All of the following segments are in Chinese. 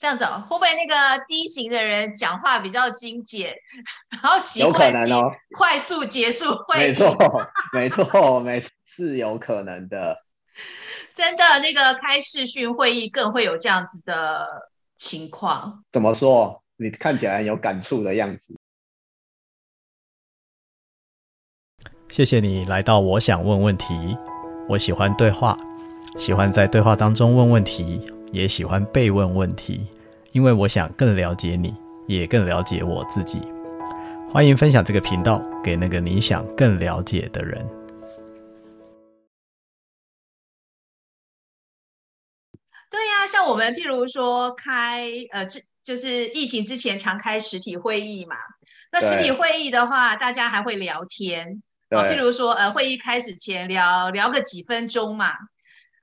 这样子哦，会不会那个 D 型的人讲话比较精简，然后习惯性快速结束会议？没错，没错，没错，是有可能的。真的，那个开视讯会议更会有这样子的情况。怎么说？你看起来有感触的样子。谢谢你来到我想问问题。我喜欢对话，喜欢在对话当中问问题，也喜欢被问问题，因为我想更了解你，也更了解我自己。欢迎分享这个频道给那个你想更了解的人。对呀、啊，像我们譬如说开呃，这就是疫情之前常开实体会议嘛。那实体会议的话，大家还会聊天，哦，譬如说呃，会议开始前聊聊个几分钟嘛。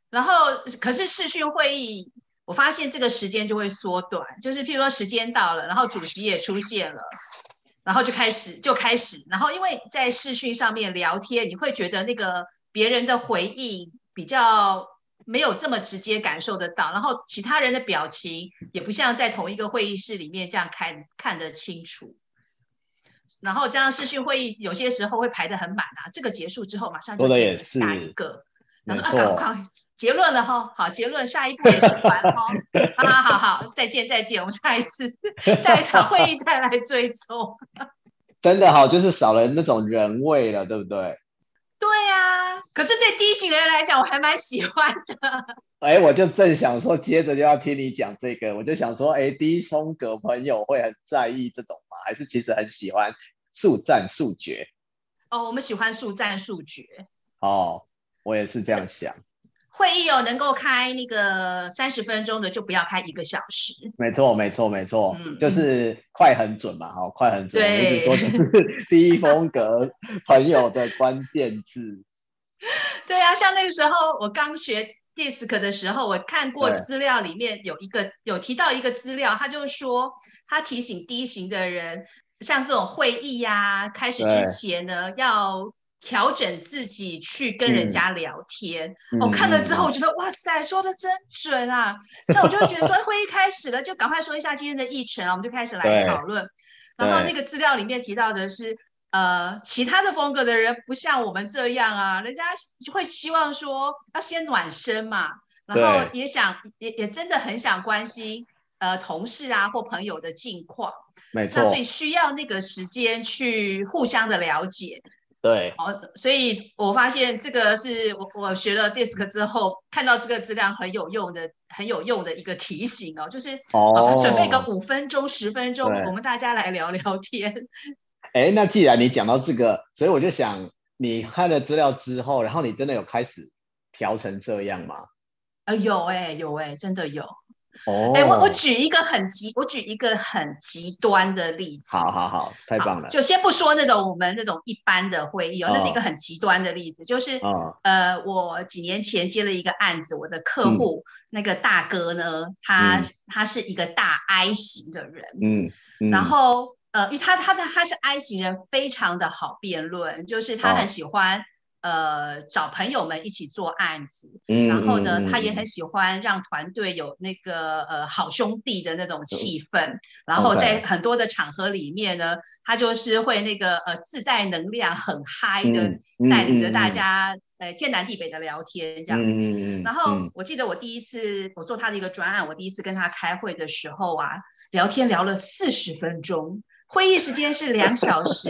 然后可是视讯会议，我发现这个时间就会缩短，就是譬如说时间到了，然后主席也出现了，然后就开始就开始，然后因为在视讯上面聊天，你会觉得那个别人的回应比较。没有这么直接感受得到，然后其他人的表情也不像在同一个会议室里面这样看看得清楚。然后这样视讯会议有些时候会排得很满啊，这个结束之后马上就接着下一个，然后说啊，赶快结论了哈，好结论，下一步也是完哈，好好好好，再见再见，我们下一次 下一场会议再来追踪。真的好，就是少了那种人味了，对不对？对呀、啊，可是对低型人来讲，我还蛮喜欢的。哎，我就正想说，接着就要听你讲这个，我就想说，哎低风格朋友会很在意这种吗？还是其实很喜欢速战速决？哦，我们喜欢速战速决。哦，我也是这样想。会议有能够开那个三十分钟的，就不要开一个小时。没错，没错，没错，嗯，就是快很准嘛，哈，快很准。对，我一直说就是 D 风格朋友的关键字。对啊，像那个时候我刚学 DISC 的时候，我看过资料里面有一个有提到一个资料，他就说他提醒 D 型的人，像这种会议呀、啊，开始之前呢要。调整自己去跟人家聊天，我、嗯哦、看了之后，我觉得、嗯、哇塞，说的真准啊！那我就会觉得说，会议开始了，就赶快说一下今天的议程啊，我们就开始来讨论。然后那个资料里面提到的是，呃，其他的风格的人不像我们这样啊，人家会希望说要先暖身嘛，然后也想也也真的很想关心呃同事啊或朋友的近况，没错，那所以需要那个时间去互相的了解。对，好，所以我发现这个是我我学了 DISC 之后看到这个资料很有用的，很有用的一个提醒哦，就是哦，准备个五分钟、十分钟，我们大家来聊聊天。哎，那既然你讲到这个，所以我就想，你看了资料之后，然后你真的有开始调成这样吗？呃，有哎，有哎，真的有。哦，哎，我我举一个很极，我举一个很极端的例子。好好好，太棒了。就先不说那种我们那种一般的会议哦，哦那是一个很极端的例子，就是、哦、呃，我几年前接了一个案子，我的客户、嗯、那个大哥呢，他、嗯、他是一个大 I 型的人，嗯，嗯然后呃，因为他他他他是 I 型人，非常的好辩论，就是他很喜欢。哦呃，找朋友们一起做案子，嗯、然后呢、嗯，他也很喜欢让团队有那个呃好兄弟的那种气氛、嗯，然后在很多的场合里面呢，他就是会那个呃自带能量很嗨的带领着大家、呃天南地北的聊天这样。嗯、然后我记得我第一次我做他的一个专案，我第一次跟他开会的时候啊，聊天聊了四十分钟。会议时间是两小时，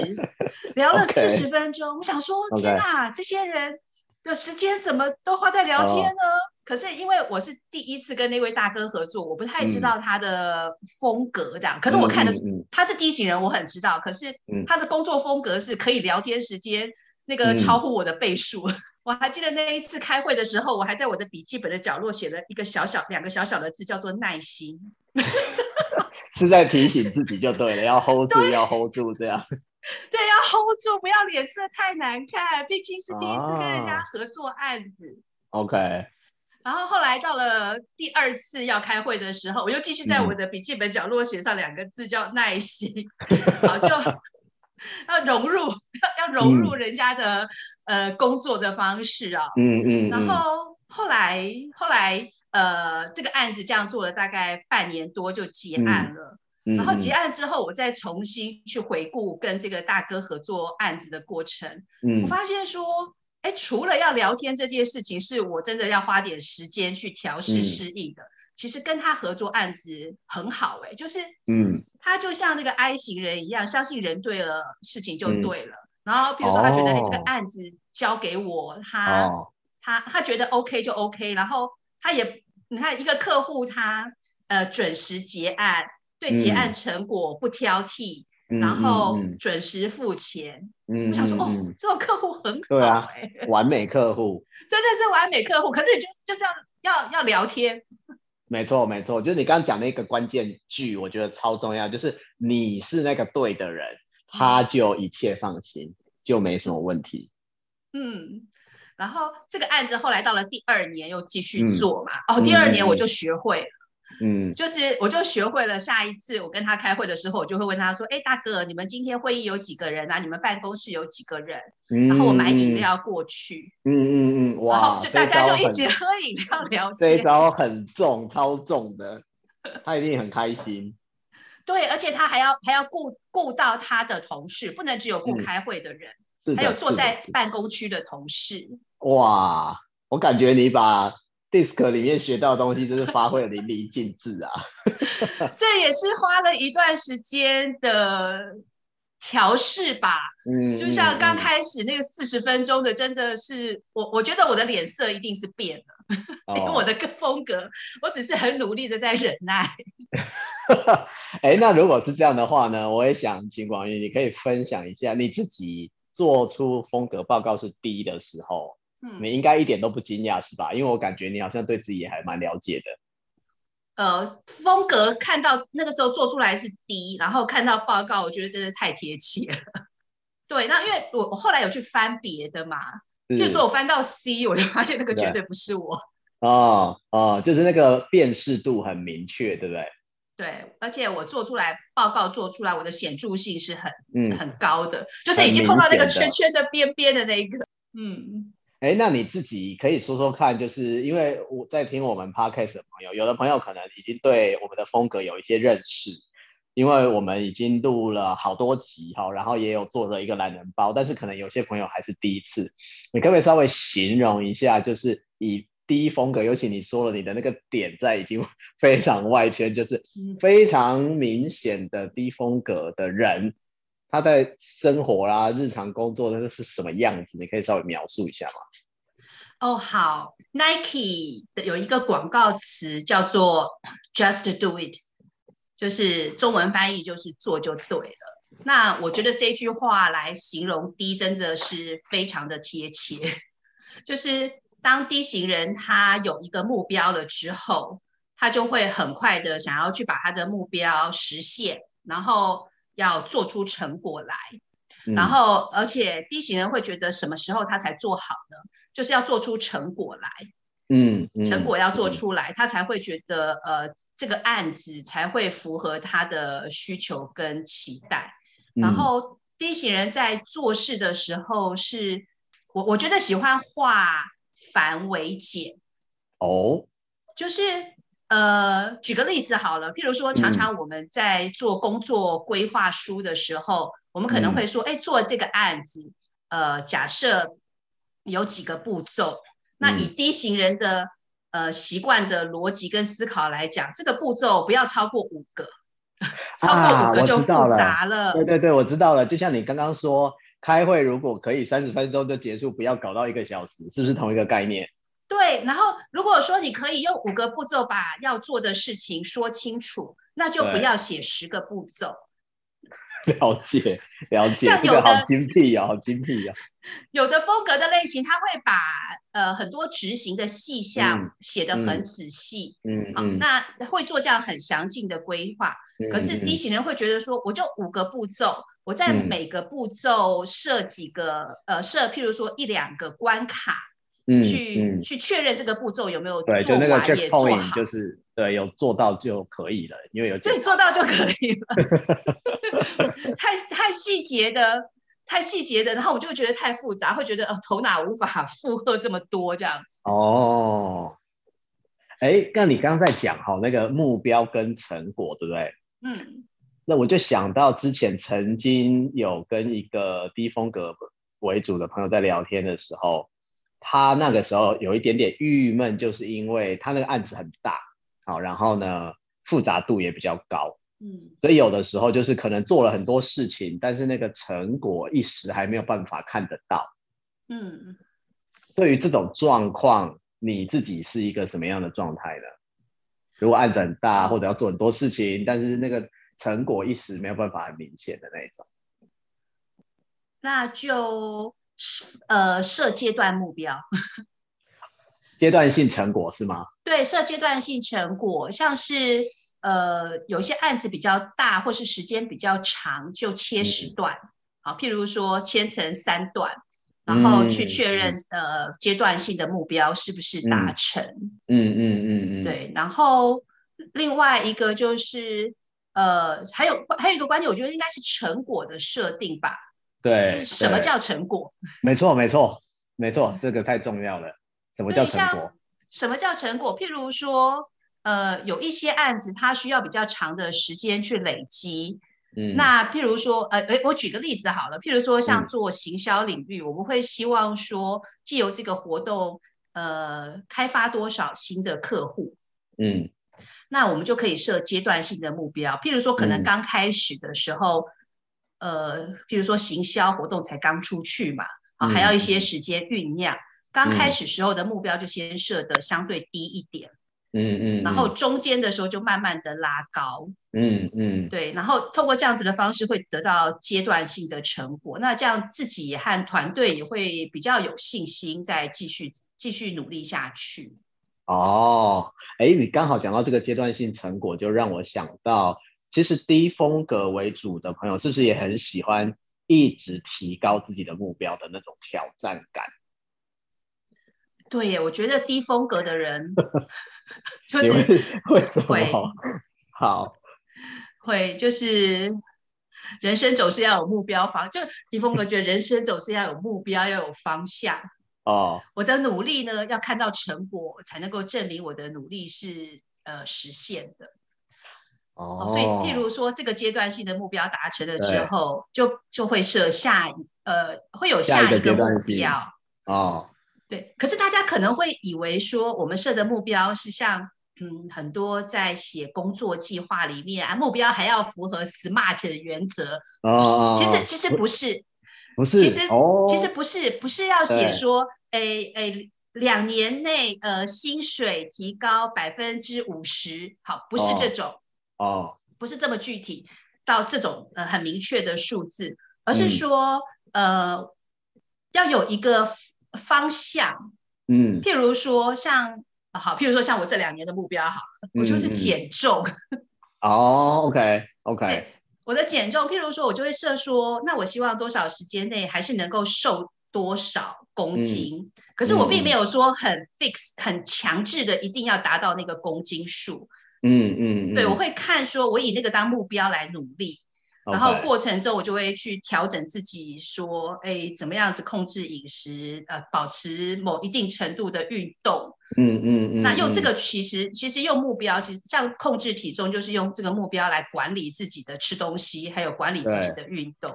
聊了四十分钟。我想说，天哪，这些人的时间怎么都花在聊天呢？Oh. 可是因为我是第一次跟那位大哥合作，我不太知道他的风格这样。嗯、可是我看的、嗯、他是低型人，我很知道。可是他的工作风格是可以聊天时间那个超乎我的倍数。嗯、我还记得那一次开会的时候，我还在我的笔记本的角落写了一个小小两个小小的字，叫做耐心。是在提醒自己就对了，要 hold 住，要 hold 住，这样。对，要 hold 住，不要脸色太难看，毕竟是第一次跟人家合作案子。啊、OK。然后后来到了第二次要开会的时候，我又继续在我的笔记本角落写上两个字，叫耐心。好，就要融入，要融入人家的、嗯、呃工作的方式啊。嗯嗯。然后后来后来。呃，这个案子这样做了大概半年多就结案了。嗯、然后结案之后，我再重新去回顾跟这个大哥合作案子的过程，嗯、我发现说，哎，除了要聊天这件事情是我真的要花点时间去调试适应的，嗯、其实跟他合作案子很好，哎，就是，嗯，他就像那个 I 型人一样，相信人对了，事情就对了。嗯、然后比如说他觉得，哎，这个案子交给我，他，哦、他，他觉得 OK 就 OK，然后他也。你看，一个客户他呃准时结案，对结案成果不挑剔，嗯、然后准时付钱。嗯，我想说，哦，这种客户很好，对啊，完美客户，真的是完美客户。可是你就就是要要要聊天。没错，没错，就是你刚刚讲那个关键句，我觉得超重要，就是你是那个对的人，他就一切放心，就没什么问题。嗯。然后这个案子后来到了第二年又继续做嘛，嗯、哦，第二年我就学会了，嗯，就是我就学会了。下一次我跟他开会的时候，我就会问他说：“哎，大哥，你们今天会议有几个人啊？你们办公室有几个人？”嗯、然后我买饮料过去，嗯嗯嗯，哇，然后就大家就一起喝饮料聊天。这一招很重，超重的，他一定很开心。对，而且他还要还要顾顾到他的同事，不能只有顾开会的人，嗯、还有坐在办公区的同事。哇，我感觉你把 DISC 里面学到的东西真是发挥的淋漓尽致啊！这也是花了一段时间的调试吧。嗯，就像刚开始那个四十分钟的，真的是我，我觉得我的脸色一定是变了，哦、因为我的个风格，我只是很努力的在忍耐。哎，那如果是这样的话呢？我也想请广玉，你可以分享一下你自己做出风格报告是 D 的时候。嗯，你应该一点都不惊讶是吧？因为我感觉你好像对自己也还蛮了解的。呃，风格看到那个时候做出来是 D，然后看到报告，我觉得真的太贴切了。对，那因为我我后来有去翻别的嘛，就是说我翻到 C，我就发现那个绝对不是我。哦哦，就是那个辨识度很明确，对不对？对，而且我做出来报告做出来，我的显著性是很嗯很高的，就是已经碰到那个圈圈的边边的那一个，嗯。哎，那你自己可以说说看，就是因为我在听我们 podcast 的朋友，有的朋友可能已经对我们的风格有一些认识，因为我们已经录了好多集哈，然后也有做了一个懒人包，但是可能有些朋友还是第一次，你可不可以稍微形容一下，就是以 D 风格，尤其你说了你的那个点在已经 非常外圈，就是非常明显的低风格的人。他在生活啦、日常工作的是什么样子？你可以稍微描述一下吗？哦，好，Nike 的有一个广告词叫做 “Just Do It”，就是中文翻译就是做就对了。那我觉得这句话来形容 D 真的是非常的贴切。就是当 D 型人他有一个目标了之后，他就会很快的想要去把他的目标实现，然后。要做出成果来，嗯、然后而且低型人会觉得什么时候他才做好呢？就是要做出成果来，嗯，嗯成果要做出来，嗯、他才会觉得呃这个案子才会符合他的需求跟期待。嗯、然后 D 型人在做事的时候是，我我觉得喜欢化繁为简，哦，就是。呃，举个例子好了，譬如说，常常我们在做工作规划书的时候，嗯、我们可能会说，哎，做这个案子，呃，假设有几个步骤，嗯、那以 D 型人的呃习惯的逻辑跟思考来讲，这个步骤不要超过五个，超过五个就复杂了。了对对对，我知道了。就像你刚刚说，开会如果可以三十分钟就结束，不要搞到一个小时，是不是同一个概念？对，然后如果说你可以用五个步骤把要做的事情说清楚，那就不要写十个步骤。了解，了解，这个好精辟啊，好精辟啊。有的风格的类型，他会把呃很多执行的细项写得很仔细，嗯嗯，那会做这样很详尽的规划。嗯、可是低型人会觉得说，我就五个步骤，我在每个步骤设几个、嗯、呃设，譬如说一两个关卡。去、去确认这个步骤有没有做完，对，就那个 checkpoint 就是对，有做到就可以了，因为有对做到就可以了。太太细节的，太细节的，然后我就会觉得太复杂，会觉得呃头脑无法负荷这么多这样子。哦，哎，那你刚刚在讲哈，那个目标跟成果，对不对？嗯，那我就想到之前曾经有跟一个低风格为主的朋友在聊天的时候，他那个时候有一点点郁闷，就是因为他那个案子很大，好，然后呢复杂度也比较高，嗯，所以有的时候就是可能做了很多事情，但是那个成果一时还没有办法看得到，嗯，对于这种状况，你自己是一个什么样的状态呢？如果案子很大或者要做很多事情，但是那个成果一时没有办法很明显的那一种，那就呃设阶段目标，阶段性成果是吗？对，设阶段性成果，像是呃有些案子比较大或是时间比较长，就切时段，嗯、好，譬如说切成三段。然后去确认、嗯、呃阶段性的目标是不是达成？嗯嗯嗯嗯，嗯对。然后另外一个就是呃还有还有一个关键，我觉得应该是成果的设定吧。对。什么叫成果？没错没错没错，这个太重要了。什么叫成果？什么叫成果？譬如说呃有一些案子，它需要比较长的时间去累积。嗯、那譬如说，呃，诶，我举个例子好了。譬如说，像做行销领域，嗯、我们会希望说，借由这个活动，呃，开发多少新的客户。嗯，那我们就可以设阶段性的目标。譬如说，可能刚开始的时候，嗯、呃，譬如说行销活动才刚出去嘛，啊，还要一些时间酝酿。嗯、刚开始时候的目标就先设的相对低一点。嗯嗯，嗯然后中间的时候就慢慢的拉高，嗯嗯，嗯对，然后透过这样子的方式会得到阶段性的成果，那这样自己和团队也会比较有信心再继续继续努力下去。哦，哎，你刚好讲到这个阶段性成果，就让我想到，其实低风格为主的朋友是不是也很喜欢一直提高自己的目标的那种挑战感？对耶，我觉得低风格的人 就是 为什么？好，会就是人生总是要有目标方，就低风格觉得人生总是要有目标，要有方向。哦，我的努力呢，要看到成果，才能够证明我的努力是呃实现的。哦，所以譬如说这个阶段性的目标达成了之后，就就会设下呃会有下一个目标。哦。对，可是大家可能会以为说，我们设的目标是像嗯很多在写工作计划里面啊，目标还要符合 SMART 的原则。哦，其实其实不是，不是，其实、哦、其实不是，不是要写说，诶诶，两年内呃薪水提高百分之五十，好，不是这种哦，不是这么具体到这种呃很明确的数字，而是说、嗯、呃要有一个。方向，嗯，譬如说像好，譬如说像我这两年的目标，好，我就是减重。哦，OK，OK，我的减重，譬如说，我就会设说，那我希望多少时间内还是能够瘦多少公斤？嗯、可是我并没有说很 fix、很强制的一定要达到那个公斤数。嗯嗯，嗯对，我会看说，我以那个当目标来努力。然后过程中，我就会去调整自己，说，哎，怎么样子控制饮食，呃，保持某一定程度的运动。嗯嗯嗯。嗯，那用这个，其实其实用目标，其实像控制体重，就是用这个目标来管理自己的吃东西，还有管理自己的运动。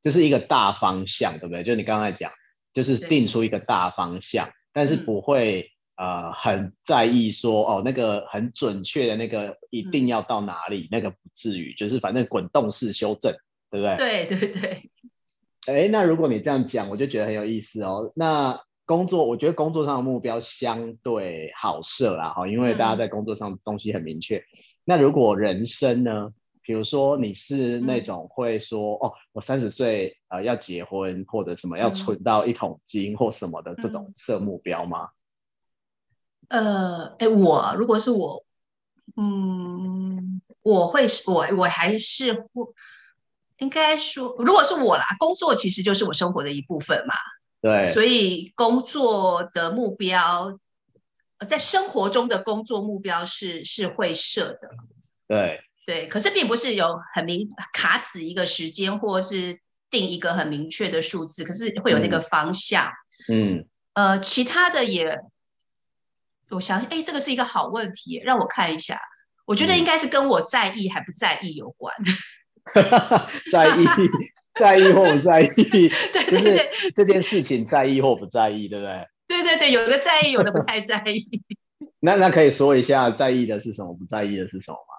就是一个大方向，对不对？就你刚才讲，就是定出一个大方向，但是不会。呃，很在意说哦，那个很准确的那个一定要到哪里，嗯、那个不至于，就是反正滚动式修正，对不对？对对对。哎，那如果你这样讲，我就觉得很有意思哦。那工作，我觉得工作上的目标相对好设啦，哈，因为大家在工作上东西很明确。嗯、那如果人生呢？比如说你是那种会说、嗯、哦，我三十岁呃要结婚，或者什么要存到一桶金或什么的这种设目标吗？嗯呃，哎，我如果是我，嗯，我会是，我我还是会，应该说，如果是我啦，工作其实就是我生活的一部分嘛。对。所以工作的目标，在生活中的工作目标是是会设的。对。对，可是并不是有很明卡死一个时间，或是定一个很明确的数字，可是会有那个方向。嗯。嗯呃，其他的也。我想，哎，这个是一个好问题，让我看一下。我觉得应该是跟我在意还不在意有关。在意，在意或不在意，对对对，这件事情在意或不在意，对不对？对对对，有的在意，有的不太在意。那那可以说一下在意的是什么，不在意的是什么吗？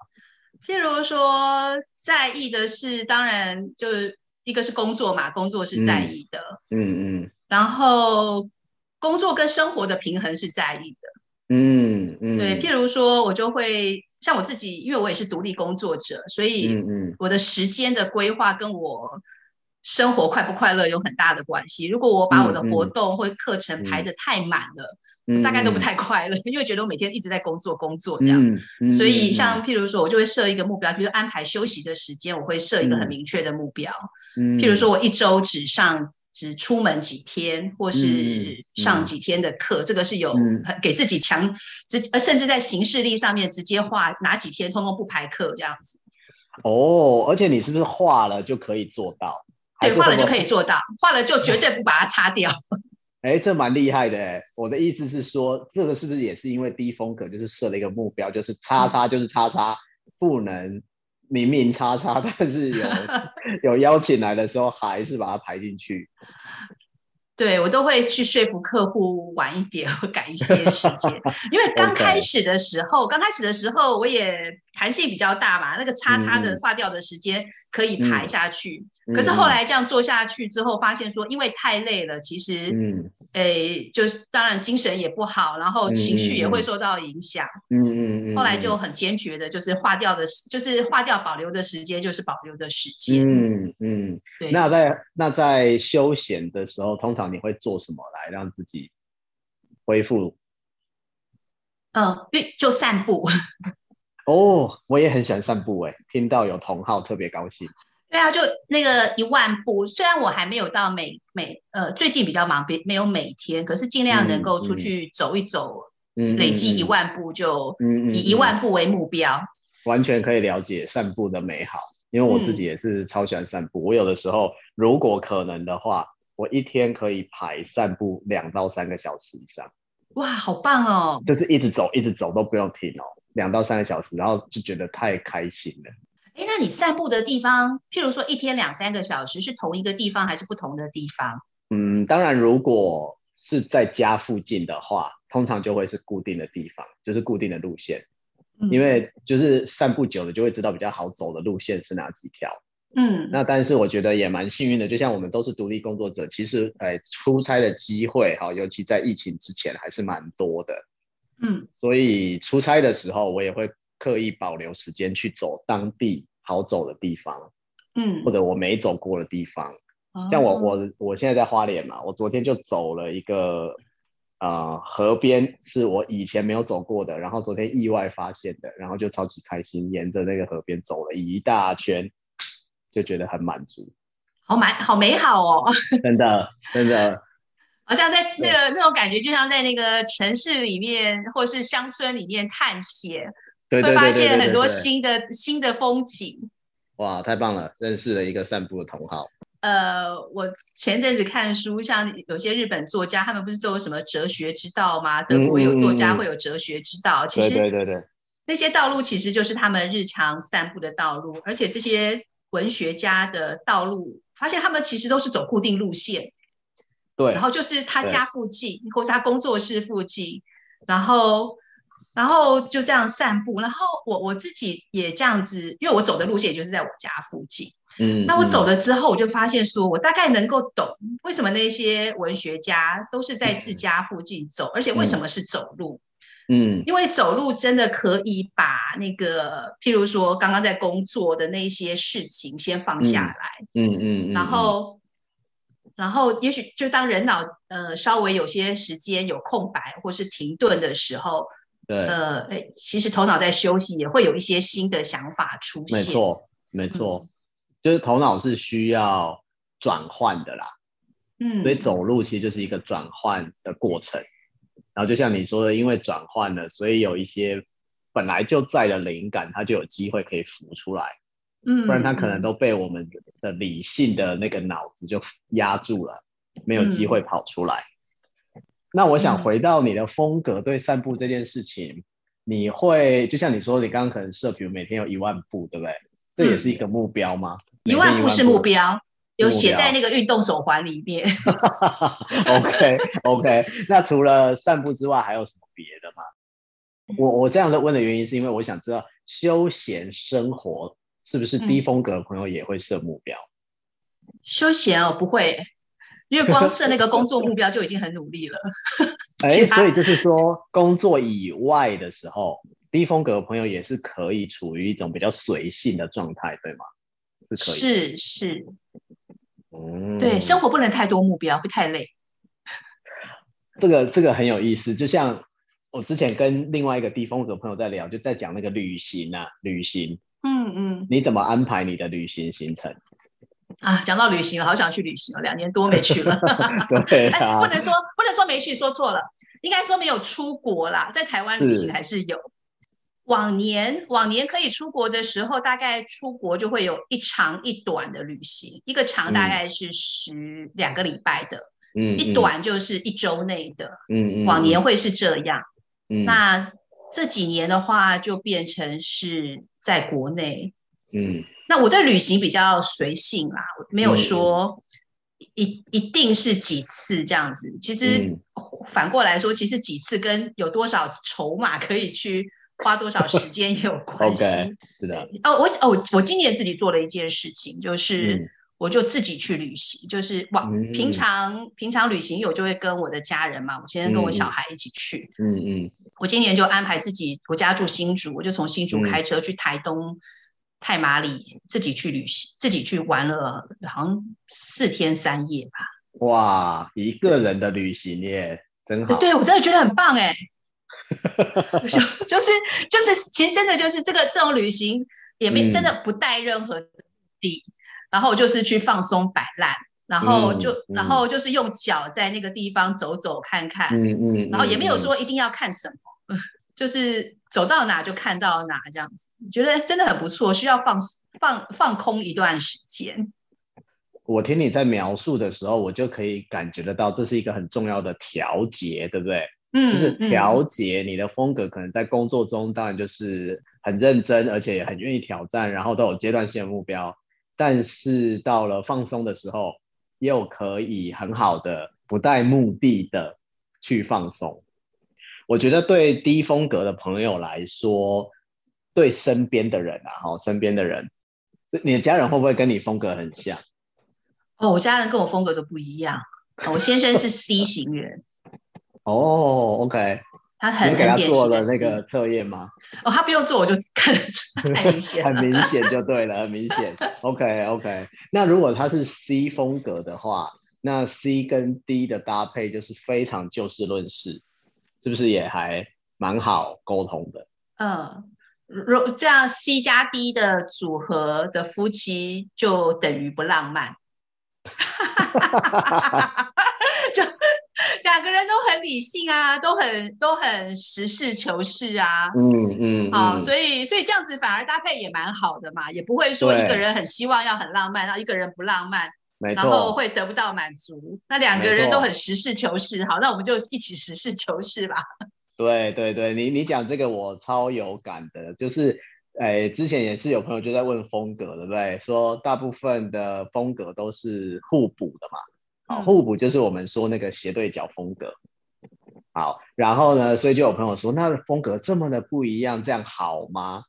譬如说，在意的是，当然就是一个是工作嘛，工作是在意的，嗯嗯，嗯然后工作跟生活的平衡是在意的，嗯嗯，对。譬如说，我就会像我自己，因为我也是独立工作者，所以我的时间的规划跟我。生活快不快乐有很大的关系。如果我把我的活动或课程排得太满了，大概都不太快乐，嗯、因为觉得我每天一直在工作工作这样。嗯嗯、所以像譬如说，我就会设一个目标，比如安排休息的时间，我会设一个很明确的目标。嗯、譬如说我一周只上只出门几天，或是上几天的课，嗯、这个是有给自己强直，甚至在行事历上面直接画哪几天通通不排课这样子。哦，而且你是不是画了就可以做到？对，画了就可以做到，画了就绝对不把它擦掉。哎，这蛮厉害的哎！我的意思是说，这个是不是也是因为低风格就是设了一个目标，就是叉叉就是叉叉，嗯、不能明明叉叉，但是有 有邀请来的时候还是把它排进去。对，我都会去说服客户晚一点，或改一些时间，因为刚开始的时候.刚开始的时候我也弹性比较大嘛，那个叉叉的化掉的时间可以排下去。嗯、可是后来这样做下去之后，发现说因为太累了，其实，嗯，诶，就是当然精神也不好，然后情绪也会受到影响。嗯嗯后来就很坚决的，就是化掉的，就是化掉保留的时间，就是保留的时间。嗯嗯。对。那在那在休闲的时候，通常。你会做什么来让自己恢复？嗯，对，就散步。哦，我也很喜欢散步哎，听到有同好特别高兴。对啊，就那个一万步，虽然我还没有到每每呃最近比较忙，别没有每天，可是尽量能够出去走一走，嗯、累积一万步就以一万步为目标。完全可以了解散步的美好，因为我自己也是超喜欢散步。嗯、我有的时候如果可能的话。我一天可以排散步两到三个小时以上，哇，好棒哦！就是一直走，一直走都不用停哦，两到三个小时，然后就觉得太开心了。哎，那你散步的地方，譬如说一天两三个小时，是同一个地方还是不同的地方？嗯，当然，如果是在家附近的话，通常就会是固定的地方，就是固定的路线，嗯、因为就是散步久了就会知道比较好走的路线是哪几条。嗯，那但是我觉得也蛮幸运的，就像我们都是独立工作者，其实哎，出差的机会哈，尤其在疫情之前还是蛮多的。嗯，所以出差的时候，我也会刻意保留时间去走当地好走的地方，嗯，或者我没走过的地方。嗯、像我我我现在在花莲嘛，我昨天就走了一个呃河边，是我以前没有走过的，然后昨天意外发现的，然后就超级开心，沿着那个河边走了一大圈。就觉得很满足，好满，好美好哦！真的，真的，好像在那个那种感觉，就像在那个城市里面，或是乡村里面探险，对，会发现很多新的新的风景。哇，太棒了！认识了一个散步的同好。呃，我前阵子看书，像有些日本作家，他们不是都有什么哲学之道吗？德国有作家会有哲学之道，嗯嗯嗯其实对对对对，那些道路其实就是他们日常散步的道路，而且这些。文学家的道路，发现他们其实都是走固定路线，对，然后就是他家附近，或是他工作室附近，然后，然后就这样散步。然后我我自己也这样子，因为我走的路线也就是在我家附近，嗯，那我走了之后，我就发现说，我大概能够懂为什么那些文学家都是在自家附近走，嗯、而且为什么是走路。嗯，因为走路真的可以把那个，譬如说刚刚在工作的那些事情先放下来，嗯嗯，嗯嗯然后，然后也许就当人脑呃稍微有些时间有空白或是停顿的时候，对，呃，其实头脑在休息，也会有一些新的想法出现。没错，没错，嗯、就是头脑是需要转换的啦，嗯，所以走路其实就是一个转换的过程。然后就像你说的，因为转换了，所以有一些本来就在的灵感，它就有机会可以浮出来。嗯，不然他可能都被我们的理性的那个脑子就压住了，没有机会跑出来。嗯、那我想回到你的风格，对散步这件事情，嗯、你会就像你说，你刚刚可能设，比如每天有一万步，对不对？这也是一个目标吗？一万,万步是目标，有写在那个运动手环里面。OK OK，那除了散步之外，还有什么别的吗？我我这样的问的原因，是因为我想知道休闲生活是不是低风格的朋友也会设目标？嗯、休闲哦，不会，因为光设那个工作目标就已经很努力了。哎、欸，所以就是说，工作以外的时候。低风格的朋友也是可以处于一种比较随性的状态，对吗？是可以，是是，嗯，对，生活不能太多目标，会太累。这个这个很有意思，就像我之前跟另外一个低风格朋友在聊，就在讲那个旅行啊，旅行，嗯嗯，你怎么安排你的旅行行程？啊，讲到旅行了，好想去旅行了，两年多没去了。对啊，不能说不能说没去，说错了，应该说没有出国啦，在台湾旅行还是有。往年往年可以出国的时候，大概出国就会有一长一短的旅行，一个长大概是十、嗯、两个礼拜的，嗯，一短就是一周内的，嗯，往年会是这样，嗯，那这几年的话就变成是在国内，嗯，那我对旅行比较随性啦，没有说一、嗯、一定是几次这样子，其实反过来说，其实几次跟有多少筹码可以去。花多少时间也有 关系，okay, 是的。哦，我哦，我今年自己做了一件事情，就是我就自己去旅行，嗯、就是往平常平常旅行，我就会跟我的家人嘛，我先生跟我小孩一起去。嗯嗯。我今年就安排自己，我家住新竹，我就从新竹开车去台东太麻里，自己去旅行，自己去玩了，好像四天三夜吧。哇，一个人的旅行耶，真好。对，我真的觉得很棒哎。就是就是，其实真的就是这个这种旅行也没真的不带任何的目的，嗯，然后就是去放松摆烂，然后就，嗯，然后就是用脚在那个地方走走看看，嗯嗯，然后也没有说一定要看什么，嗯，就是走到哪就看到哪这样子，觉得真的很不错，需要放放放空一段时间。我听你在描述的时候，我就可以感觉得到，这是一个很重要的调节，对不对？嗯就是调节你的风格，可能在工作中当然就是很认真，而且也很愿意挑战，然后都有阶段性的目标。但是到了放松的时候，又可以很好的不带目的的去放松。我觉得对低风格的朋友来说，对身边的人啊，哈，身边的人，你的家人会不会跟你风格很像？哦，我家人跟我风格都不一样。我先生是 C 型人。哦、oh，OK，他很给他做了那个测验吗？哦，他不用做，我就看得出太明显，很明显就对了，很明显。OK，OK，那如果他是 C 风格的话，那 C 跟 D 的搭配就是非常就事论事，是不是也还蛮好沟通的？嗯，如这样 C 加 D 的组合的夫妻就等于不浪漫，就。两个人都很理性啊，都很都很实事求是啊，嗯嗯，好、哦，所以所以这样子反而搭配也蛮好的嘛，也不会说一个人很希望要很浪漫，然后一个人不浪漫，然后会得不到满足。那两个人都很实事求是，好，那我们就一起实事求是吧。对对对，你你讲这个我超有感的，就是哎，之前也是有朋友就在问风格，对不对？说大部分的风格都是互补的嘛。好，互补就是我们说那个斜对角风格。好，然后呢，所以就有朋友说，那风格这么的不一样，这样好吗？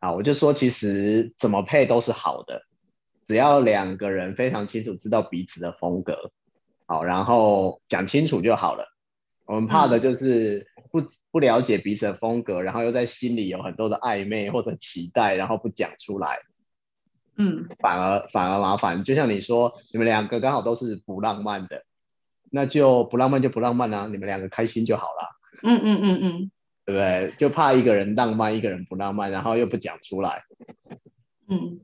啊，我就说其实怎么配都是好的，只要两个人非常清楚知道彼此的风格，好，然后讲清楚就好了。我们怕的就是不不了解彼此的风格，然后又在心里有很多的暧昧或者期待，然后不讲出来。嗯，反而反而麻烦，就像你说，你们两个刚好都是不浪漫的，那就不浪漫就不浪漫啊，你们两个开心就好了。嗯嗯嗯嗯，对不对？就怕一个人浪漫，一个人不浪漫，然后又不讲出来。嗯，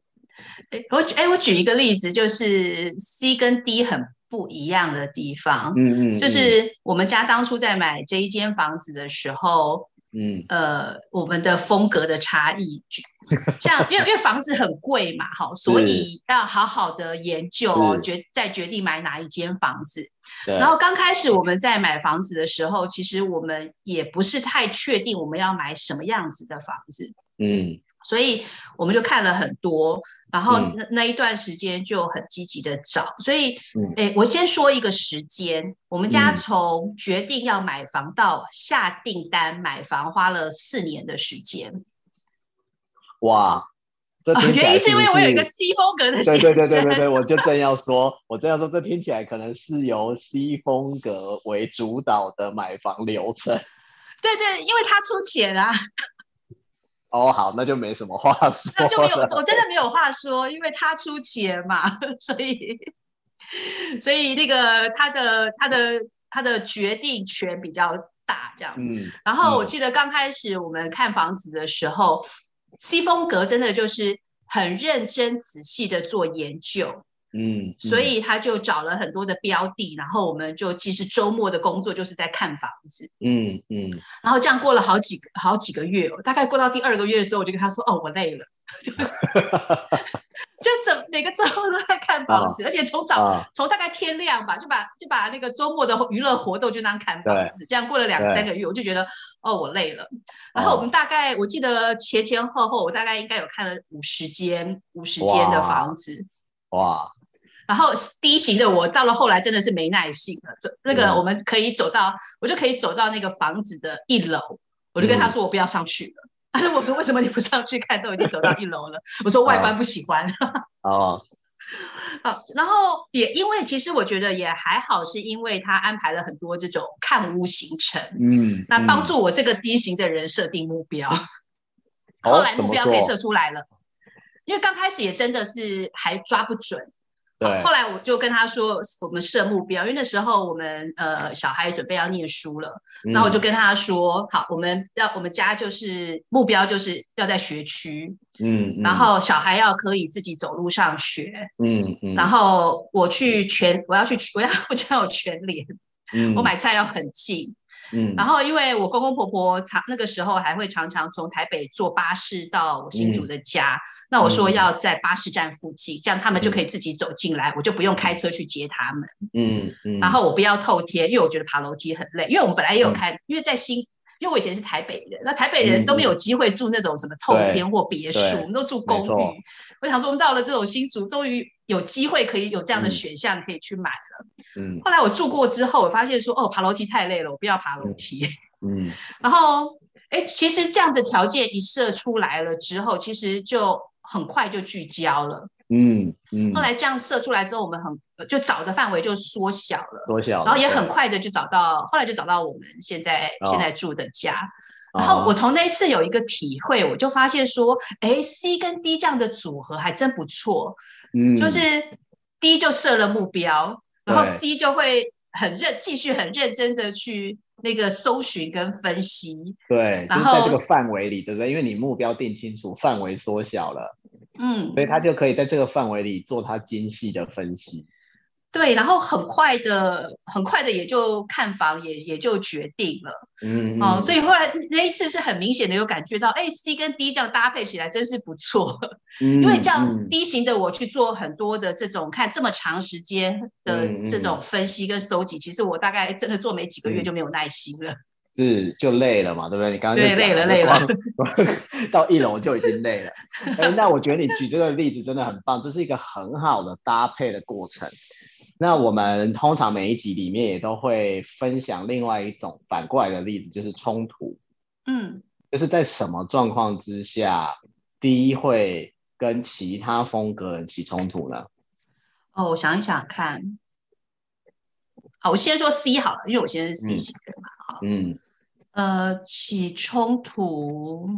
哎，我举哎，我举一个例子，就是 C 跟 D 很不一样的地方。嗯嗯，就是我们家当初在买这一间房子的时候，嗯，呃，我们的风格的差异，像因为因为房子很贵嘛，哈，所以要好好的研究哦，决再决定买哪一间房子。然后刚开始我们在买房子的时候，其实我们也不是太确定我们要买什么样子的房子，嗯，所以我们就看了很多。然后那那一段时间就很积极的找，嗯、所以，哎、嗯，我先说一个时间，我们家从决定要买房到下订单买房花了四年的时间。哇，这原因是因为我有一个 C 风格的先生。对对对对对，我就正要说，我正要说，这听起来可能是由 C 风格为主导的买房流程。对对，因为他出钱啊。哦，好，那就没什么话说。那就没有，我真的没有话说，因为他出钱嘛，所以，所以那个他的他的他的决定权比较大，这样。嗯。然后我记得刚开始我们看房子的时候，嗯，C 风格真的就是很认真仔细的做研究。嗯，嗯，所以他就找了很多的标的，然后我们就其实周末的工作就是在看房子。嗯嗯，然后这样过了好几个好几个月，大概过到第二个月的时候，我就跟他说：“哦，我累了。”就整每个周末都在看房子，啊、而且从早、啊、从大概天亮吧，就把就把那个周末的娱乐活动就当看房子，这样过了两三个月，我就觉得哦，我累了。然后我们大概我记得前前后后，我大概应该有看了五十间五十间的房子。哇！哇然后低型的我到了后来真的是没耐性了，走那个我们可以走到，我就可以走到那个房子的一楼，我就跟他说我不要上去了。他说我说为什么你不上去看？都已经走到一楼了。我说外观不喜欢。哦。好，然后也因为其实我觉得也还好，是因为他安排了很多这种看屋行程，嗯，那帮助我这个低型的人设定目标。后来目标可以设出来了，因为刚开始也真的是还抓不准。对，后来我就跟他说，我们设目标，因为那时候我们呃小孩准备要念书了，然后我就跟他说，好，我们要我们家就是目标就是要在学区，嗯，然后小孩要可以自己走路上学，嗯嗯，然后我去全我要去 我要我就要有全联，嗯，我买菜要很近。嗯，然后因为我公公婆婆常那个时候还会常常从台北坐巴士到我新竹的家，嗯、那我说要在巴士站附近，嗯、这样他们就可以自己走进来，嗯、我就不用开车去接他们。嗯嗯，然后我不要透天，因为我觉得爬楼梯很累，因为我们本来也有开，嗯、因为在新，因为我以前是台北人，那台北人都没有机会住那种什么透天或别墅，我们都住公寓。我想说，我们到了这种新竹，终于有机会可以有这样的选项可以去买了。嗯，后来我住过之后，我发现说，哦，爬楼梯太累了，我不要爬楼梯。嗯，然后，哎，其实这样子条件一设出来了之后，其实就很快就聚焦了。嗯嗯。后来这样设出来之后，我们很就找的范围就缩小了，缩小，然后也很快的就找到，后来就找到我们现在现在住的家。然后我从那一次有一个体会，我就发现说，哎，C 跟 D 这样的组合还真不错。嗯，就是 D 就设了目标，然后 C 就会很认，继续很认真的去那个搜寻跟分析。对，然后在这个范围里，对不对？因为你目标定清楚，范围缩小了，嗯，所以他就可以在这个范围里做他精细的分析。对，然后很快的，很快的也就看房也也就决定了，嗯，嗯，哦，所以后来那一次是很明显的有感觉到，哎，C 跟 D 这样搭配起来真是不错，嗯，因为这样 D 型的我去做很多的这种看这么长时间的这种。分析跟搜集，其实我大概真的做没几个月就没有耐心了，是就累了嘛，对不对？你刚刚对累了累了，到一楼就已经累了，哎，那我觉得你举这个例子真的很棒，这是一个很好的搭配的过程。那我们通常每一集里面也都会分享另外一种反过来的例子，就是冲突。嗯，就是在什么状况之下第一会跟其他风格起冲突呢？哦，我想一想看。好，我先说 C 好了，因为我现在是 C 型人嘛。好，嗯，呃，起冲突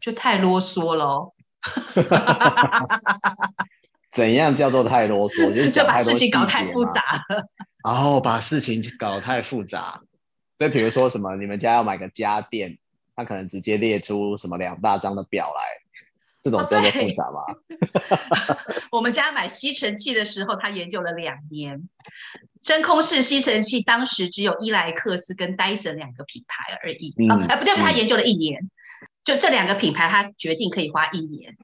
就太啰嗦了。怎样叫做太啰嗦？就是 就把事情搞太复杂了。然后把事情搞太复杂。所以，比如说什么，你们家要买个家电，他可能直接列出什么两大张的表来，这种真的复杂吗？哦、我们家买吸尘器的时候，他研究了两年。真空式吸尘器当时只有伊莱克斯跟戴森两个品牌而已。哎，不对，他研究了一年，嗯、就这两个品牌，他决定可以花一年。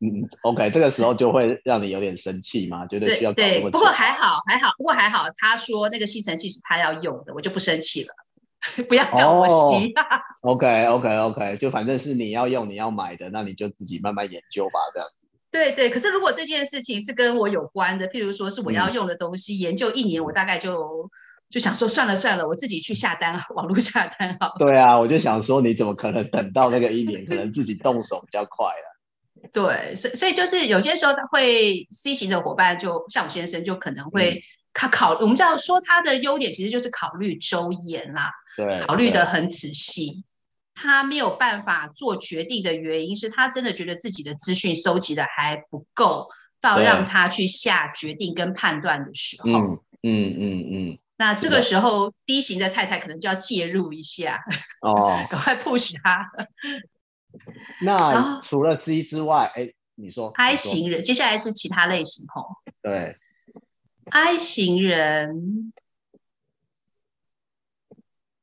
嗯，OK，这个时候就会让你有点生气嘛？觉得需要对，对，不过还好，还好，不过还好，他说那个吸尘器是他要用的，我就不生气了。不要叫我吸。Oh, OK，OK，OK，就反正是你要用、你要买的，那你就自己慢慢研究吧，这样。对对，可是如果这件事情是跟我有关的，譬如说是我要用的东西，嗯、研究一年，我大概就就想说算了算了，我自己去下单，网络下单好。对啊，我就想说你怎么可能等到那个一年，可能自己动手比较快啊。对，所以所以就是有些时候他会 C 型的伙伴，就像我先生，就可能会他考，嗯、我们叫说他的优点其实就是考虑周延啦，对，考虑的很仔细。他没有办法做决定的原因是他真的觉得自己的资讯收集的还不够，到让他去下决定跟判断的时候，嗯嗯嗯嗯，那这个时候 D 型的太太可能就要介入一下，哦，赶快 push 他。那除了 C 之外，哎，你说 I 型人，接下来是其他类型哦，对，I 型人。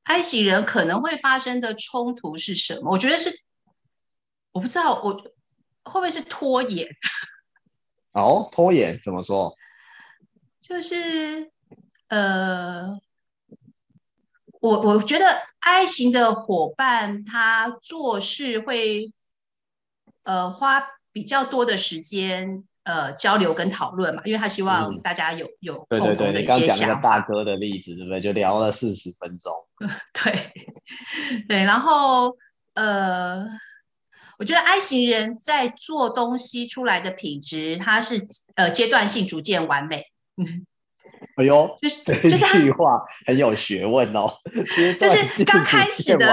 I 型人可能会发生的冲突是什么？我觉得是，我不知道，我会不会是拖延？哦，拖延怎么说？就是呃，我我觉得 I 型的伙伴他做事会呃花比较多的时间。呃，交流跟讨论嘛，因为他希望大家有、嗯、有共同的一些想法。对对对，你刚讲那个大哥的例子，对不对？就聊了四十分钟。对对，然后呃，我觉得 I 型人在做东西出来的品质，它是呃阶段性逐渐完美。哎呦，就是就是这 句话很有学问哦。就是刚开始的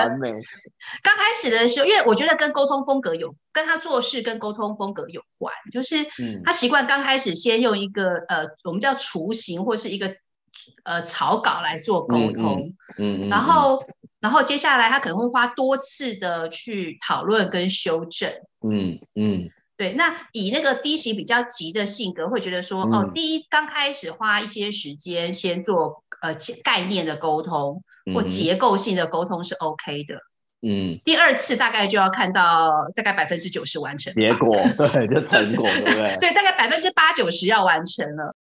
刚开始的时候，因为我觉得跟沟通风格有，跟他做事跟沟通风格有关。就是他习惯刚开始先用一个呃，我们叫雏形或是一个呃草稿来做沟通，嗯，然后然后接下来他可能会花多次的去讨论跟修正，嗯嗯。对，那以那个低型比较急的性格，会觉得说，嗯、哦，第一刚开始花一些时间先做呃概念的沟通或结构性的沟通是 OK 的，嗯，第二次大概就要看到大概百分之九十完成结果，对，就成果，对不对？对，大概百分之八九十要完成了。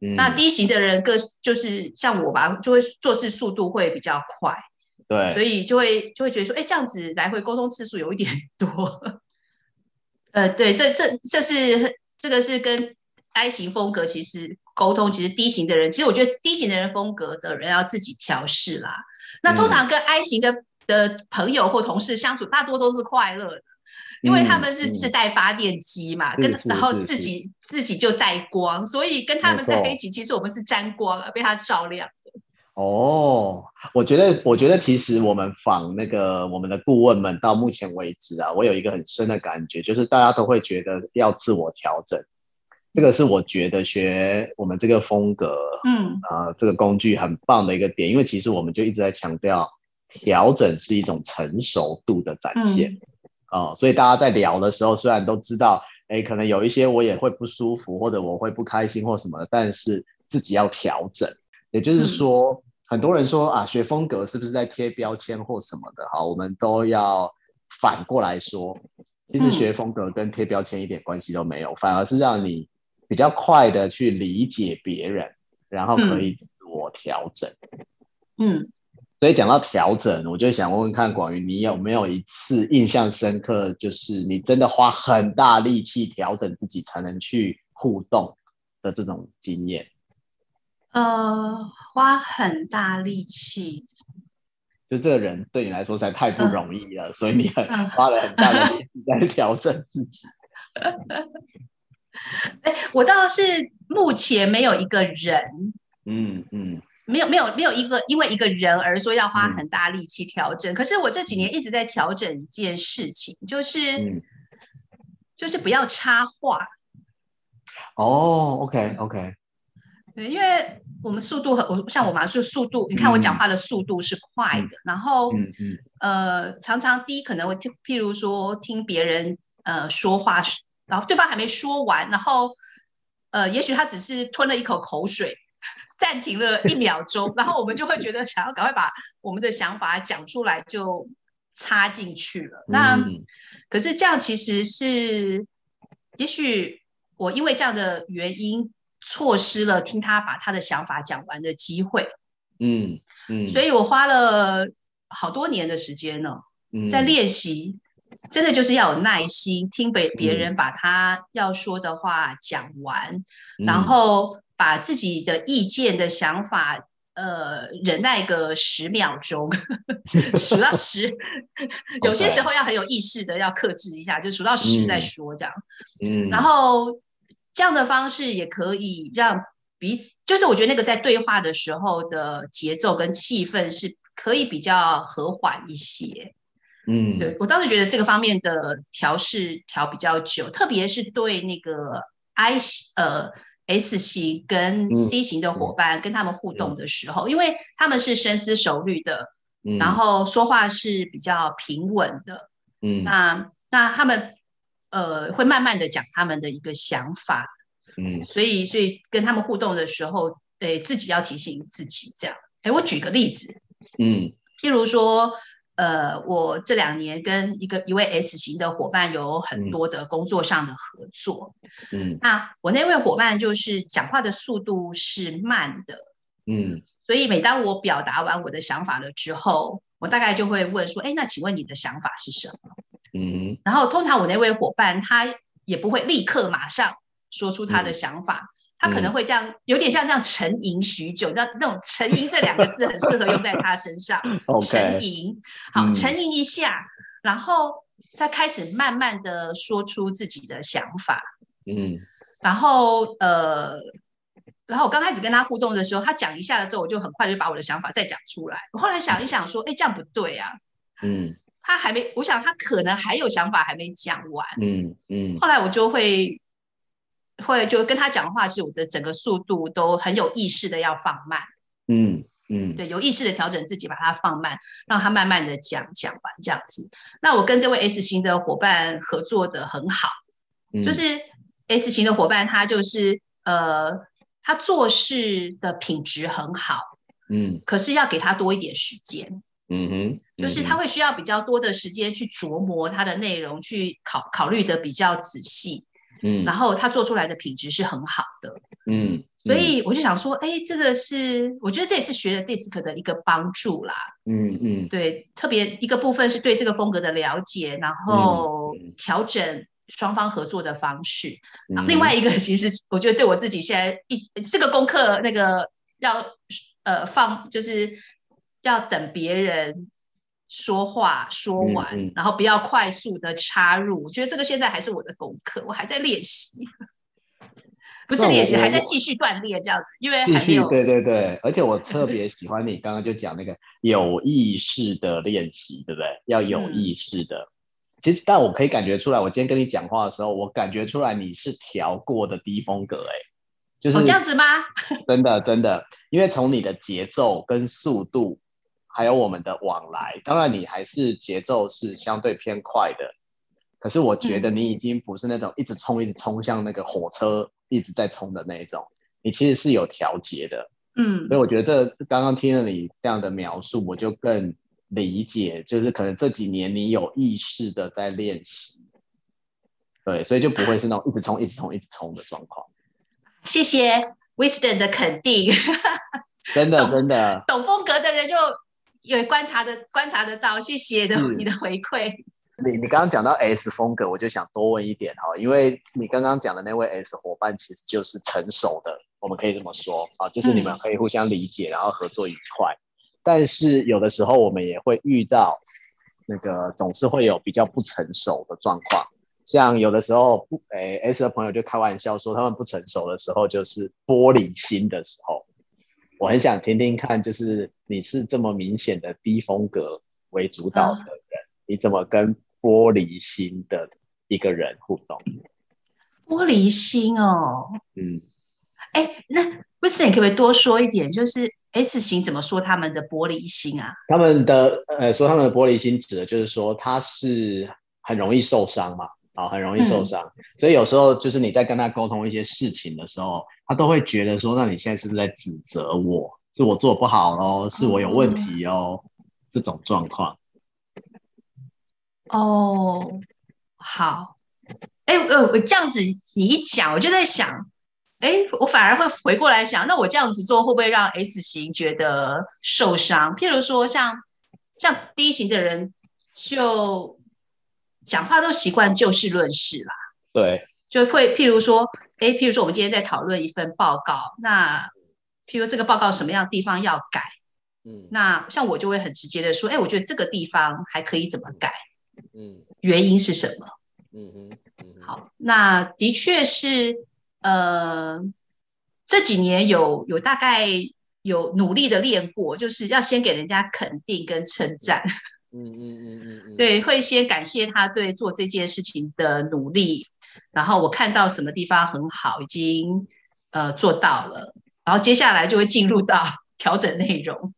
嗯、那低型的人个就是像我吧，就会做事速度会比较快，对，所以就会就会觉得说，哎，这样子来回沟通次数有一点多。呃，对，这这这是这个是跟 I 型风格其实沟通，其实 D 型的人，其实我觉得 D 型的人风格的人要自己调试啦。那通常跟 I 型的的朋友或同事相处，大多都是快乐的，因为他们是自带发电机嘛，跟然后自己自己就带光，所以跟他们在一起，其实我们是沾光啊，被他照亮的。哦，我觉得，我觉得其实我们访那个我们的顾问们到目前为止啊，我有一个很深的感觉，就是大家都会觉得要自我调整，这个是我觉得学我们这个风格，嗯，呃，这个工具很棒的一个点，因为其实我们就一直在强调，调整是一种成熟度的展现，啊、嗯呃，所以大家在聊的时候，虽然都知道，哎，可能有一些我也会不舒服，或者我会不开心或什么的，但是自己要调整。也就是说，嗯、很多人说啊，学风格是不是在贴标签或什么的？哈，我们都要反过来说，其实学风格跟贴标签一点关系都没有，嗯、反而是让你比较快的去理解别人，然后可以自我调整。嗯，所以讲到调整，我就想问问看广宇，你有没有一次印象深刻，就是你真的花很大力气调整自己才能去互动的这种经验？呃，花很大力气，就这个人对你来说实在太不容易了，呃、所以你很花了很大的力气在调整自己。哎，我倒是目前没有一个人，嗯嗯，没有没有没有一个因为一个人而说要花很大力气调整。嗯、可是我这几年一直在调整一件事情，就是、嗯、就是不要插话。哦，OK OK。对，因为我们速度很，我像我嘛是速度，你看我讲话的速度是快的，嗯、然后，嗯嗯、呃，常常第一可能会听，譬如说听别人呃说话，然后对方还没说完，然后，呃，也许他只是吞了一口口水，暂停了一秒钟，然后我们就会觉得想要赶快把我们的想法讲出来，就插进去了。那、嗯、可是这样其实是，也许我因为这样的原因，错失了听他把他的想法讲完的机会。嗯嗯，所以我花了好多年的时间呢，嗯、在练习，真的就是要有耐心，听别别人把他要说的话讲完，嗯、然后。把自己的意见的想法，呃，忍耐个十秒钟，数到十，有些时候要很有意识的要克制一下，就数到十再说这样。嗯，然后这样的方式也可以让彼此，就是我觉得那个在对话的时候的节奏跟气氛是可以比较和缓一些。嗯，对，我当时觉得这个方面的调试调比较久，特别是对那个 I 呃。S 型跟 C 型的伙伴跟他们互动的时候，嗯、因为他们是深思熟虑的，嗯、然后说话是比较平稳的，嗯，那那他们呃会慢慢的讲他们的一个想法，嗯，所以所以跟他们互动的时候，诶自己要提醒自己这样。诶，我举个例子，嗯，譬如说。呃，我这两年跟一个一位 S 型的伙伴有很多的工作上的合作。嗯，那我那位伙伴就是讲话的速度是慢的。嗯，所以每当我表达完我的想法了之后，我大概就会问说：“哎，那请问你的想法是什么？”嗯，然后通常我那位伙伴他也不会立刻马上说出他的想法。嗯他可能会这样，有点像这样沉吟许久，那那种沉吟这两个字很适合用在他身上。沉吟，好，沉吟一下，然后再开始慢慢的说出自己的想法。嗯，然后呃，然后我刚开始跟他互动的时候，他讲一下了之后，我就很快就把我的想法再讲出来。我后来想一想，说，哎，这样不对啊。嗯，他还没，我想他可能还有想法还没讲完。嗯嗯，后来我就会。会就跟他讲话，是我的整个速度都很有意识的要放慢，嗯嗯，对，有意识的调整自己，把它放慢，让他慢慢的讲讲完这样子。那我跟这位 S 型的伙伴合作的很好，嗯、就是 S 型的伙伴，他就是呃，他做事的品质很好，嗯，可是要给他多一点时间，嗯哼，就是他会需要比较多的时间去琢磨他的内容，去考考虑的比较仔细。嗯，然后他做出来的品质是很好的，嗯，嗯，所以我就想说，哎，这个是我觉得这也是学了 DISC 的一个帮助啦，嗯嗯，对，特别一个部分是对这个风格的了解，然后调整双方合作的方式，嗯，另外一个其实我觉得对我自己现在一这个功课那个要呃放就是要等别人。说话说完，嗯嗯、然后不要快速的插入。我觉得这个现在还是我的功课，我还在练习，不是练习，还在继续锻炼这样子。因为还没有对对对，而且我特别喜欢你刚刚就讲那个有意识的练习，对不对？要有意识的。嗯、其实，但我可以感觉出来，我今天跟你讲话的时候，我感觉出来你是调过的低风格，哎，就是、哦、这样子吗？真的真的，因为从你的节奏跟速度。还有我们的往来，当然你还是节奏是相对偏快的，可是我觉得你已经不是那种一直冲一直冲，向那个火车一直在冲的那一种，你其实是有调节的，嗯，所以我觉得这刚刚听了你这样的描述，我就更理解，就是可能这几年你有意识的在练习，对，所以就不会是那种一直冲一直冲一直冲的状况。谢谢 Wisdom 的肯定，真的真的。懂风格的人就。有观察的观察得到，谢谢的你的回馈。你你刚刚讲到 S 风格，我就想多问一点哈，因为你刚刚讲的那位 S 伙伴其实就是成熟的，我们可以这么说啊，就是你们可以互相理解，然后合作愉快。嗯、但是有的时候我们也会遇到那个总是会有比较不成熟的状况，像有的时候不诶 S 的朋友就开玩笑说，他们不成熟的时候就是玻璃心的时候。我很想听听看，就是你是这么明显的低风格为主导的人，啊、你怎么跟玻璃心的一个人互动？玻璃心哦，嗯，哎，那 Wisdom 可不可以多说一点？就是 S 型怎么说他们的玻璃心啊？他们的呃，说他们的玻璃心指的就是说他是很容易受伤嘛，啊，很容易受伤。嗯、所以有时候就是你在跟他沟通一些事情的时候，他都会觉得说，那你现在是不是在指责我？是我做不好哦，是我有问题哦，嗯、这种状况。哦，好，哎，呃，我这样子你一讲，我就在想，哎，我反而会回过来想，那我这样子做会不会让 S 型觉得受伤？譬如说像，像像 D 型的人，就讲话都习惯就事论事啦，对，就会譬如说，哎，譬如说我们今天在讨论一份报告，那譬如这个报告什么样的地方要改，嗯，那像我就会很直接的说，哎，我觉得这个地方还可以怎么改。嗯，原因是什么？嗯嗯，嗯好，那的确是，呃，这几年有有大概有努力的练过，就是要先给人家肯定跟称赞。嗯嗯嗯嗯嗯，对，会先感谢他对做这件事情的努力，然后我看到什么地方很好，已经呃做到了，然后接下来就会进入到 调整内容。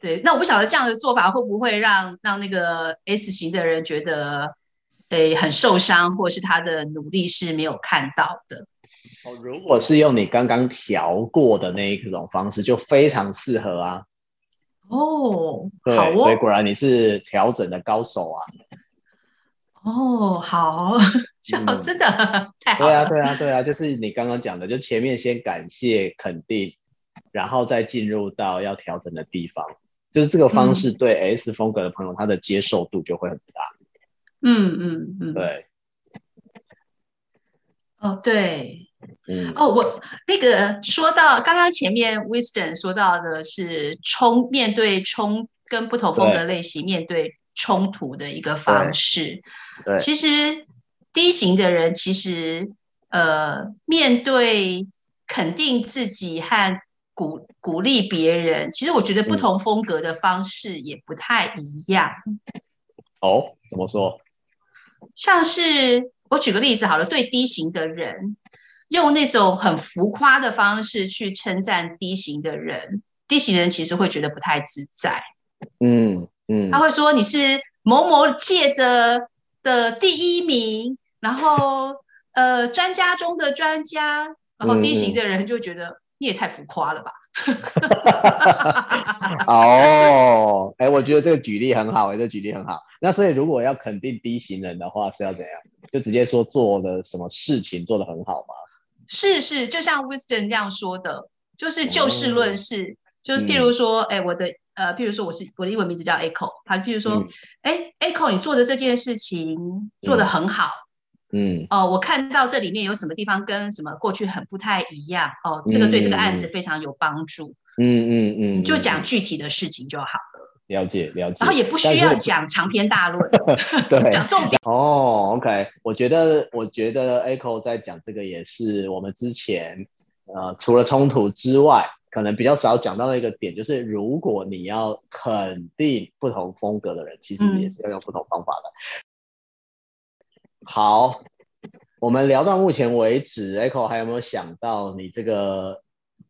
对，那我不晓得这样的做法会不会让让那个 S 型的人觉得，诶，很受伤，或是他的努力是没有看到的。哦，如果是用你刚刚调过的那一种方式，就非常适合啊。哦，对，所以果然你是调整的高手啊。哦，好，这样真的、嗯、太好了。对啊，对啊，对啊，就是你刚刚讲的，就前面先感谢肯定，然后再进入到要调整的地方。就是这个方式对 S 风格的朋友，嗯、他的接受度就会很大。嗯嗯嗯，对。哦，对。嗯。哦，我那个说到刚刚前面 Wisdom 说到的是冲面对冲跟不同风格类型面对冲突的一个方式。对。对其实 D 型的人其实呃面对肯定自己和鼓鼓励别人，其实我觉得不同风格的方式也不太一样。嗯、哦，怎么说？像是我举个例子好了，对 D 型的人，用那种很浮夸的方式去称赞低型的人低型人其实会觉得不太自在。嗯嗯，他会说你是某某届的的第一名，然后呃专家中的专家，然后低型的人就觉得。嗯你也太浮夸了吧！哦，哎，我觉得这个举例很好，哎，这个举例很好。那所以如果要肯定低型人的话，是要怎样？就直接说做的什么事情做得很好吗？是是，就像 Wisdom 这样说的，就是就事论事，哦、就是譬如说，哎、嗯，我的呃，譬如说我是我的英文名字叫 Echo，他譬如说，哎、嗯、，Echo，你做的这件事情做得很好。嗯嗯哦，我看到这里面有什么地方跟什么过去很不太一样哦，这个对这个案子非常有帮助。嗯嗯嗯，就讲具体的事情就好了。了解了解。然后也不需要讲长篇大论，对，讲重点。哦，OK，我觉得我觉得 Echo 在讲这个也是我们之前呃除了冲突之外，可能比较少讲到的一个点，就是如果你要肯定不同风格的人，其实也是要用不同方法的。嗯好，我们聊到目前为止，Echo 还有没有想到你这个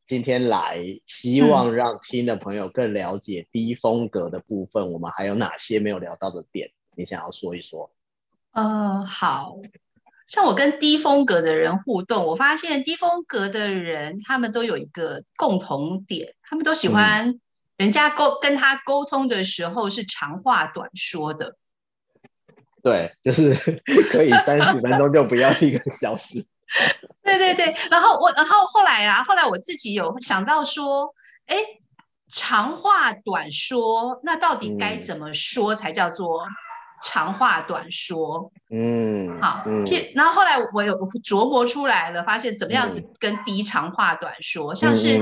今天来，希望让听的朋友更了解低风格的部分，嗯、我们还有哪些没有聊到的点？你想要说一说？呃，好像我跟低风格的人互动，我发现低风格的人他们都有一个共同点，他们都喜欢人家沟、嗯、跟他沟通的时候是长话短说的。对，就是可以三十分钟就不要一个小时。对对对，然后我，然后后来啊，后来我自己有想到说，哎，长话短说，那到底该怎么说才叫做长话短说？嗯，好，嗯，然后后来我有琢磨出来了，发现怎么样子跟低长话短说，像是，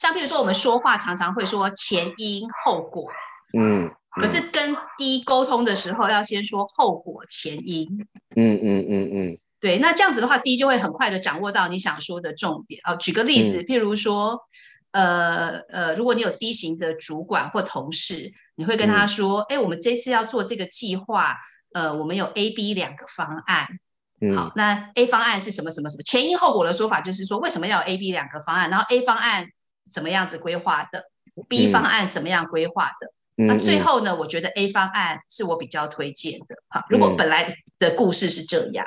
像譬如说我们说话常常会说前因后果，嗯。可是跟低沟通的时候，要先说后果前因。嗯，嗯嗯嗯对，那这样子的话第一就会很快的掌握到你想说的重点。哦，举个例子，嗯、譬如说，呃呃，如果你有 D 型的主管或同事，你会跟他说：“哎、嗯，我们这次要做这个计划，呃，我们有 A、B 两个方案。嗯、好，那 A 方案是什么什么什么？前因后果的说法就是说，为什么要有 A、B 两个方案？然后 A 方案怎么样子规划的？B 方案怎么样规划的？”那最后呢，我觉得 A 方案是我比较推荐的。哈，如果本来的故事是这样，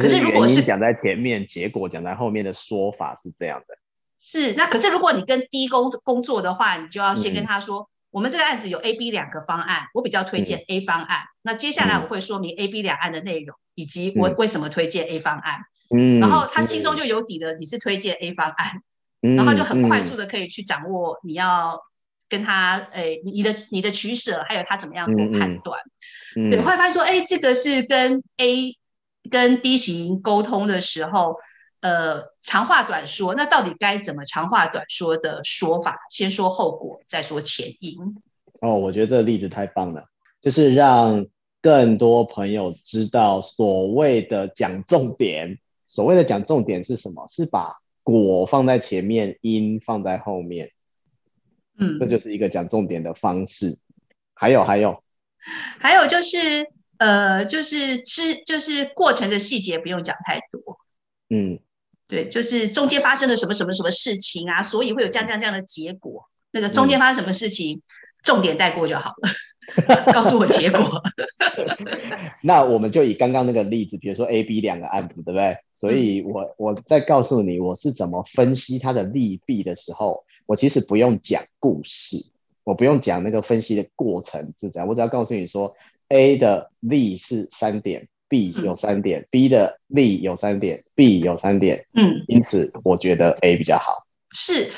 可是如果是讲在前面，结果讲在后面的说法是这样的。是，那可是如果你跟 D 工工作的话，你就要先跟他说，我们这个案子有 A、B 两个方案，我比较推荐 A 方案。那接下来我会说明 A、B 两案的内容，以及我为什么推荐 A 方案。嗯，然后他心中就有底了，你是推荐 A 方案，然后就很快速的可以去掌握你要。跟他诶、欸，你的你的取舍，还有他怎么样做判断？嗯嗯、对，会发现说，哎、欸，这个是跟 A 跟低型沟通的时候，呃，长话短说，那到底该怎么长话短说的说法？先说后果，再说前因。哦，我觉得这个例子太棒了，就是让更多朋友知道所谓的讲重点。所谓的讲重点是什么？是把果放在前面，因放在后面。嗯，这就是一个讲重点的方式。还有，还有，还有就是，呃，就是知，就是过程的细节不用讲太多。嗯，对，就是中间发生了什么什么什么事情啊，所以会有这样这样这样的结果。那个中间发生什么事情，嗯、重点带过就好了。告诉我结果。那我们就以刚刚那个例子，比如说 A、B 两个案子，对不对？所以我我在告诉你，我是怎么分析它的利弊的时候，我其实不用讲故事，我不用讲那个分析的过程是怎样，我只要告诉你说，A 的利是三点，B 有三点，嗯，B 的利有三点，B 有三点，嗯，因此我觉得 A 比较好。是。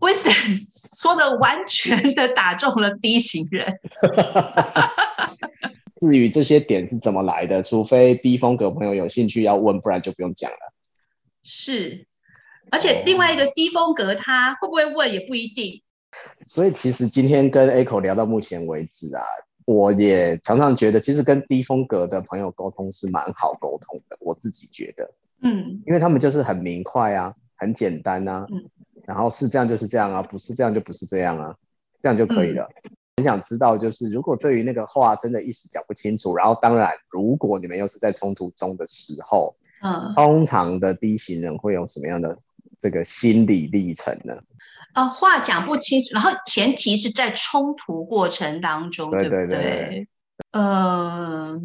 Winston 说的完全的打中了 D 型人。至于这些点是怎么来的，除非 D 风格朋友有兴趣要问，不然就不用讲了。是，而且另外一个 D 风格他会不会问也不一定。所以其实今天跟 Echo 聊到目前为止啊，我也常常觉得，其实跟低风格的朋友沟通是蛮好沟通的。我自己觉得，嗯，因为他们就是很明快啊，很简单啊。嗯然后是这样就是这样啊，不是这样就不是这样啊，这样就可以了。嗯、很想知道，就是如果对于那个话真的一时讲不清楚，然后当然，如果你们又是在冲突中的时候，嗯，通常的低型人会有什么样的这个心理历程呢？啊、呃，话讲不清楚，然后前提是在冲突过程当中，对对对，对不对？嗯、呃。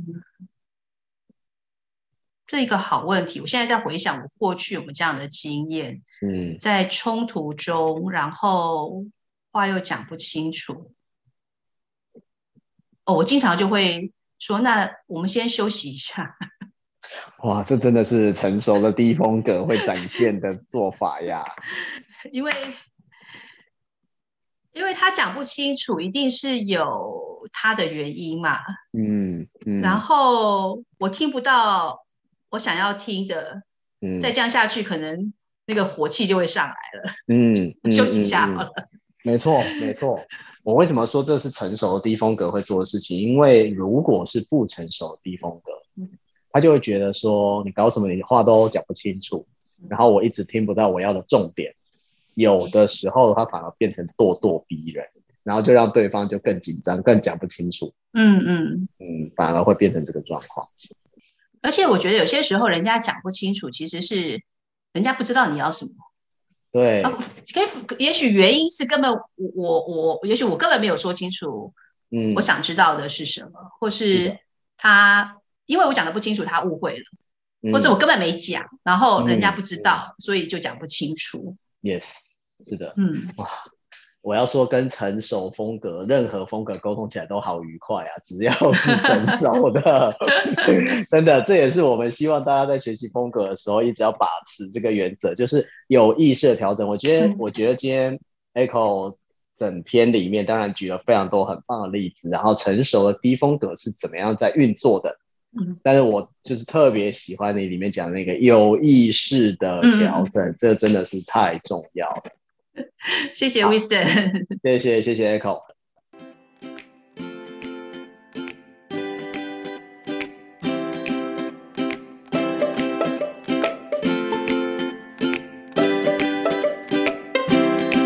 这一个好问题，我现在在回想我过去有没有这样的经验。嗯，在冲突中，然后话又讲不清楚。哦，我经常就会说：“那我们先休息一下。”哇，这真的是成熟的 低风格会展现的做法呀！因为，因为他讲不清楚，一定是有他的原因嘛。嗯嗯。然后我听不到。我想要听的，嗯，再这样下去，可能那个火气就会上来了。嗯，休息一下好了。嗯嗯嗯、没错，没错。我为什么说这是成熟的 D 风格会做的事情？因为如果是不成熟的 D 风格，嗯，他就会觉得说你搞什么，你话都讲不清楚，然后我一直听不到我要的重点。有的时候他反而变成咄咄逼人，然后就让对方就更紧张，更讲不清楚。嗯嗯嗯，反而会变成这个状况。而且我觉得有些时候人家讲不清楚，其实是人家不知道你要什么。对，可以，也许原因是根本我我我，也许我根本没有说清楚，嗯，我想知道的是什么，嗯、或是他因为我讲的不清楚，他误会了，嗯、或是我根本没讲，然后人家不知道，嗯、所以就讲不清楚。Yes，是的，嗯，哇。我要说，跟成熟风格，任何风格沟通起来都好愉快啊！只要是成熟的，真的，这也是我们希望大家在学习风格的时候，一直要把持这个原则，就是有意识的调整。我觉得，嗯、我觉得今天 Echo 整篇里面当然举了非常多很棒的例子，然后成熟的低风格是怎么样在运作的。嗯，但是我就是特别喜欢你里面讲的那个有意识的调整，嗯、这真的是太重要了。谢谢 Wisdom，谢谢谢谢 Echo。